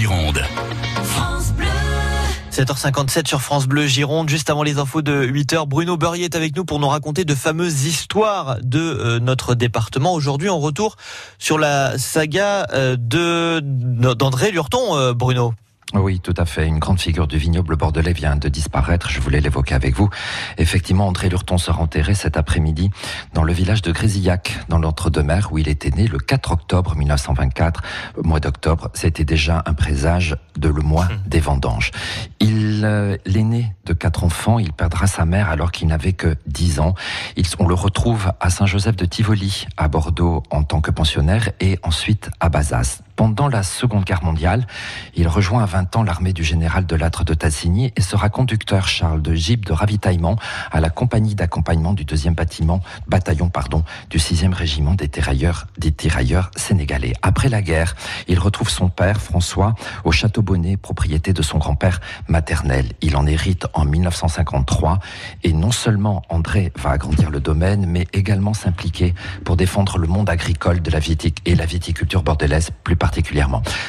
Gironde. 7h57 sur France Bleu Gironde, juste avant les infos de 8h. Bruno Beurrier est avec nous pour nous raconter de fameuses histoires de euh, notre département. Aujourd'hui, on retour sur la saga euh, de d'André Lurton, euh, Bruno. Oui, tout à fait. Une grande figure du vignoble bordelais vient de disparaître. Je voulais l'évoquer avec vous. Effectivement, André Lurton sera enterré cet après-midi dans le village de Grésillac, dans l'Entre-deux-Mers, où il était né le 4 octobre 1924. Au mois d'octobre, c'était déjà un présage de le mois hum. des vendanges. Il euh, l'aîné de quatre enfants, il perdra sa mère alors qu'il n'avait que 10 ans. on le retrouve à Saint-Joseph de Tivoli, à Bordeaux, en tant que pensionnaire, et ensuite à Bazas pendant la Seconde Guerre mondiale. Il rejoint à 20 ans l'armée du général de Lattre de Tassigny et sera conducteur Charles de Gib de ravitaillement à la compagnie d'accompagnement du deuxième bâtiment, bataillon pardon, du 6e régiment des tirailleurs, des tirailleurs sénégalais. Après la guerre, il retrouve son père François au château Bonnet, propriété de son grand-père maternel. Il en hérite en 1953 et non seulement André va agrandir le domaine, mais également s'impliquer pour défendre le monde agricole de la et la viticulture bordelaise plus particulièrement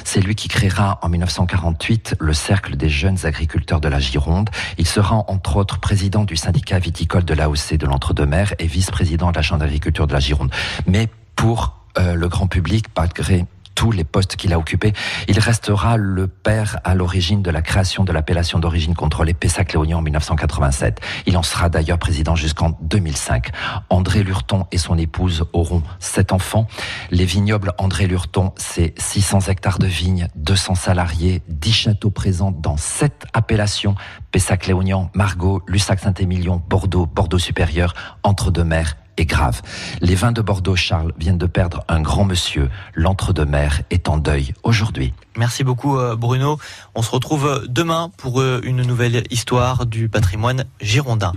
C'est lui qui créera en 1948 le Cercle des jeunes agriculteurs de la Gironde. Il sera entre autres président du syndicat viticole de l'AOC de l'Entre-deux-Mers et vice-président de la Chambre d'agriculture de la Gironde. Mais pour euh, le grand public, malgré tous les postes qu'il a occupés. Il restera le père à l'origine de la création de l'appellation d'origine contrôlée Pessac-Léognan en 1987. Il en sera d'ailleurs président jusqu'en 2005. André Lurton et son épouse auront sept enfants. Les vignobles André Lurton, c'est 600 hectares de vignes, 200 salariés, 10 châteaux présents dans sept appellations Pessac-Léognan, Margaux, Lussac-Saint-Émilion, Bordeaux, Bordeaux supérieur, Entre-deux-Mers grave. Les vins de Bordeaux, Charles, viennent de perdre un grand monsieur. L'entre-deux-mer est en deuil aujourd'hui. Merci beaucoup euh, Bruno. On se retrouve demain pour euh, une nouvelle histoire du patrimoine girondin.